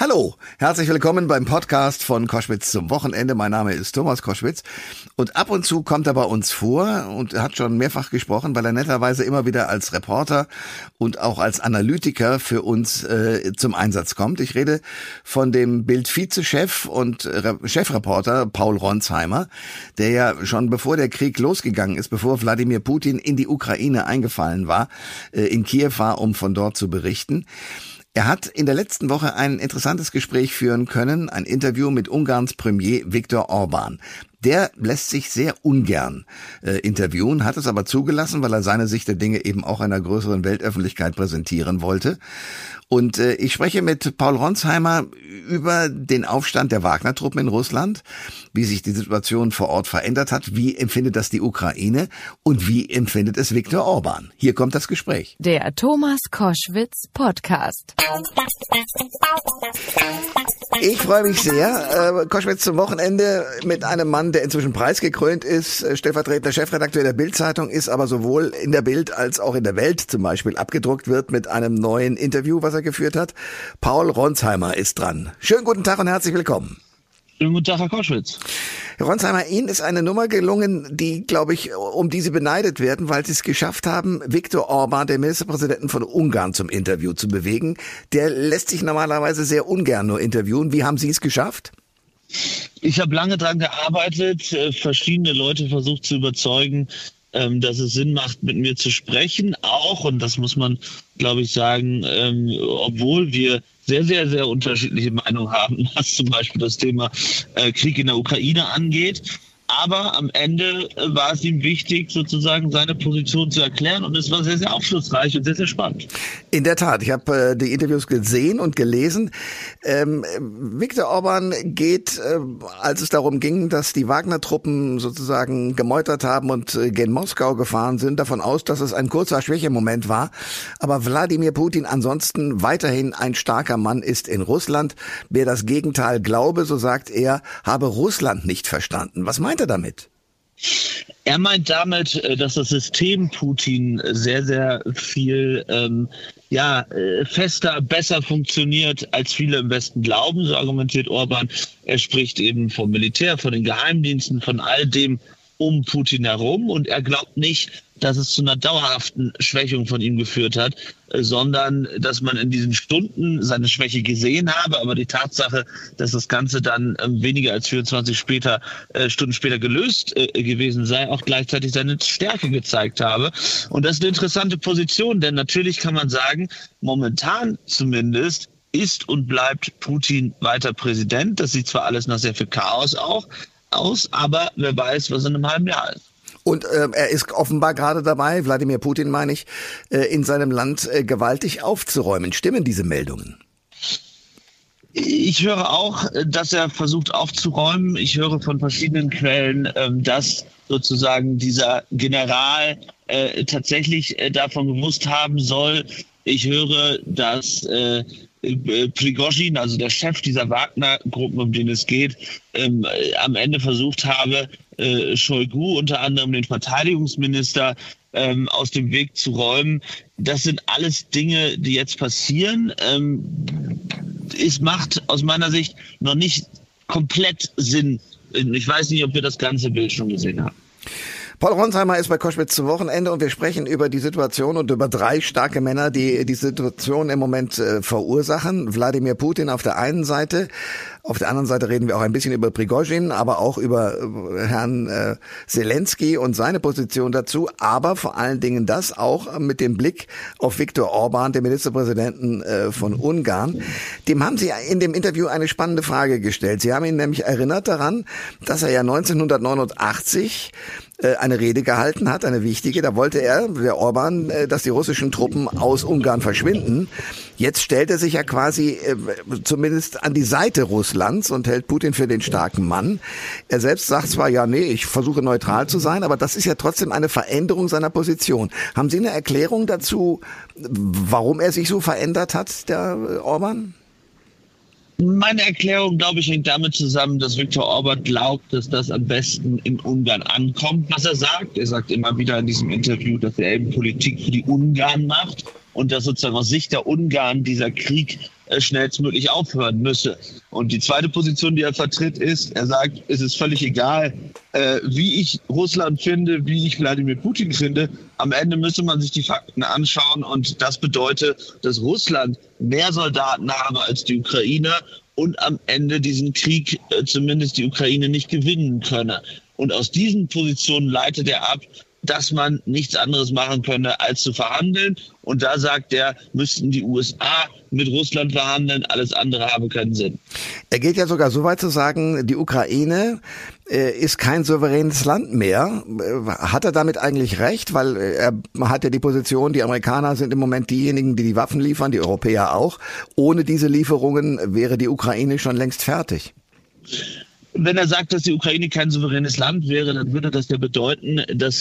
Hallo, herzlich willkommen beim Podcast von Koschwitz zum Wochenende. Mein Name ist Thomas Koschwitz und ab und zu kommt er bei uns vor und hat schon mehrfach gesprochen, weil er netterweise immer wieder als Reporter und auch als Analytiker für uns äh, zum Einsatz kommt. Ich rede von dem Bild-Vizechef und Re Chefreporter Paul Ronsheimer, der ja schon bevor der Krieg losgegangen ist, bevor Wladimir Putin in die Ukraine eingefallen war, äh, in Kiew war, um von dort zu berichten. Er hat in der letzten Woche ein interessantes Gespräch führen können, ein Interview mit Ungarns Premier Viktor Orban. Der lässt sich sehr ungern äh, interviewen, hat es aber zugelassen, weil er seine Sicht der Dinge eben auch einer größeren Weltöffentlichkeit präsentieren wollte. Und äh, ich spreche mit Paul Ronsheimer über den Aufstand der Wagner-Truppen in Russland, wie sich die Situation vor Ort verändert hat, wie empfindet das die Ukraine und wie empfindet es Viktor Orban. Hier kommt das Gespräch. Der Thomas Koschwitz Podcast. Ich freue mich sehr. Äh, Koschwitz zum Wochenende mit einem Mann, der inzwischen preisgekrönt ist, äh, stellvertretender Chefredakteur der Bild-Zeitung, ist aber sowohl in der Bild als auch in der Welt zum Beispiel abgedruckt wird mit einem neuen Interview, was er geführt hat. Paul Ronsheimer ist dran. Schönen guten Tag und herzlich willkommen. Schönen guten Tag, Herr Koschwitz. Herr Ronsheimer, Ihnen ist eine Nummer gelungen, die, glaube ich, um die Sie beneidet werden, weil Sie es geschafft haben, Viktor Orban, den Ministerpräsidenten von Ungarn, zum Interview zu bewegen. Der lässt sich normalerweise sehr ungern nur interviewen. Wie haben Sie es geschafft? Ich habe lange daran gearbeitet, äh, verschiedene Leute versucht zu überzeugen, ähm, dass es Sinn macht, mit mir zu sprechen. Auch, und das muss man, glaube ich, sagen, ähm, obwohl wir sehr, sehr, sehr unterschiedliche Meinungen haben, was zum Beispiel das Thema äh, Krieg in der Ukraine angeht. Aber am Ende äh, war es ihm wichtig, sozusagen seine Position zu erklären und es war sehr, sehr aufschlussreich und sehr, sehr spannend. In der Tat, ich habe äh, die Interviews gesehen und gelesen. Ähm, Viktor Orban geht, äh, als es darum ging, dass die Wagner-Truppen sozusagen gemeutert haben und äh, gen Moskau gefahren sind, davon aus, dass es ein kurzer Schwächemoment war. Aber Wladimir Putin ansonsten weiterhin ein starker Mann ist in Russland. Wer das Gegenteil glaube, so sagt er, habe Russland nicht verstanden. Was meint er damit? Er meint damit, äh, dass das System Putin sehr, sehr viel ähm, ja, äh, fester, besser funktioniert, als viele im Westen glauben, so argumentiert Orban. Er spricht eben vom Militär, von den Geheimdiensten, von all dem um Putin herum und er glaubt nicht, dass es zu einer dauerhaften Schwächung von ihm geführt hat, äh, sondern dass man in diesen Stunden seine Schwäche gesehen habe, aber die Tatsache, dass das Ganze dann ähm, weniger als 24 später, äh, Stunden später gelöst äh, gewesen sei, auch gleichzeitig seine Stärke gezeigt habe. Und das ist eine interessante Position, denn natürlich kann man sagen, momentan zumindest ist und bleibt Putin weiter Präsident. Das sieht zwar alles nach sehr viel Chaos auch aus, aber wer weiß, was in einem halben Jahr ist. Und äh, er ist offenbar gerade dabei, Wladimir Putin meine ich, äh, in seinem Land äh, gewaltig aufzuräumen. Stimmen diese Meldungen? Ich höre auch, dass er versucht aufzuräumen. Ich höre von verschiedenen Quellen, ähm, dass sozusagen dieser General äh, tatsächlich äh, davon gewusst haben soll. Ich höre, dass äh, Prigozhin, also der Chef dieser Wagner-Gruppen, um den es geht, ähm, am Ende versucht habe, äh, Shoigu, unter anderem den Verteidigungsminister, ähm, aus dem Weg zu räumen. Das sind alles Dinge, die jetzt passieren. Ähm, es macht aus meiner Sicht noch nicht komplett Sinn. Ich weiß nicht, ob wir das ganze Bild schon gesehen haben. Paul Ronsheimer ist bei Koschwitz zum Wochenende und wir sprechen über die Situation und über drei starke Männer, die die Situation im Moment äh, verursachen. Wladimir Putin auf der einen Seite, auf der anderen Seite reden wir auch ein bisschen über Prigozhin, aber auch über äh, Herrn äh, Zelensky und seine Position dazu, aber vor allen Dingen das auch mit dem Blick auf Viktor Orban, den Ministerpräsidenten äh, von Ungarn. Dem haben Sie in dem Interview eine spannende Frage gestellt. Sie haben ihn nämlich erinnert daran, dass er ja 1989 äh, eine Rede gehalten hat, eine wichtige. Da wollte er, der Orban, äh, dass die russischen Truppen aus Ungarn verschwinden. Jetzt stellt er sich ja quasi äh, zumindest an die Seite Russlands und hält Putin für den starken Mann. Er selbst sagt zwar, ja, nee, ich versuche neutral zu sein, aber das ist ja trotzdem eine Veränderung seiner Position. Haben Sie eine Erklärung dazu, warum er sich so verändert hat, der Orban? Meine Erklärung, glaube ich, hängt damit zusammen, dass Viktor Orban glaubt, dass das am besten in Ungarn ankommt, was er sagt. Er sagt immer wieder in diesem Interview, dass er eben Politik für die Ungarn macht und dass sozusagen aus Sicht der Ungarn dieser Krieg äh, schnellstmöglich aufhören müsse. Und die zweite Position, die er vertritt, ist, er sagt, es ist völlig egal, äh, wie ich Russland finde, wie ich Wladimir Putin finde. Am Ende müsse man sich die Fakten anschauen und das bedeutet, dass Russland mehr Soldaten habe als die Ukraine und am Ende diesen Krieg äh, zumindest die Ukraine nicht gewinnen könne. Und aus diesen Positionen leitet er ab, dass man nichts anderes machen könne, als zu verhandeln. Und da sagt er, müssten die USA mit Russland verhandeln, alles andere habe keinen Sinn. Er geht ja sogar so weit zu sagen, die Ukraine äh, ist kein souveränes Land mehr. Äh, hat er damit eigentlich recht? Weil äh, er hat ja die Position, die Amerikaner sind im Moment diejenigen, die die Waffen liefern, die Europäer auch. Ohne diese Lieferungen wäre die Ukraine schon längst fertig wenn er sagt, dass die Ukraine kein souveränes Land wäre, dann würde das ja bedeuten, dass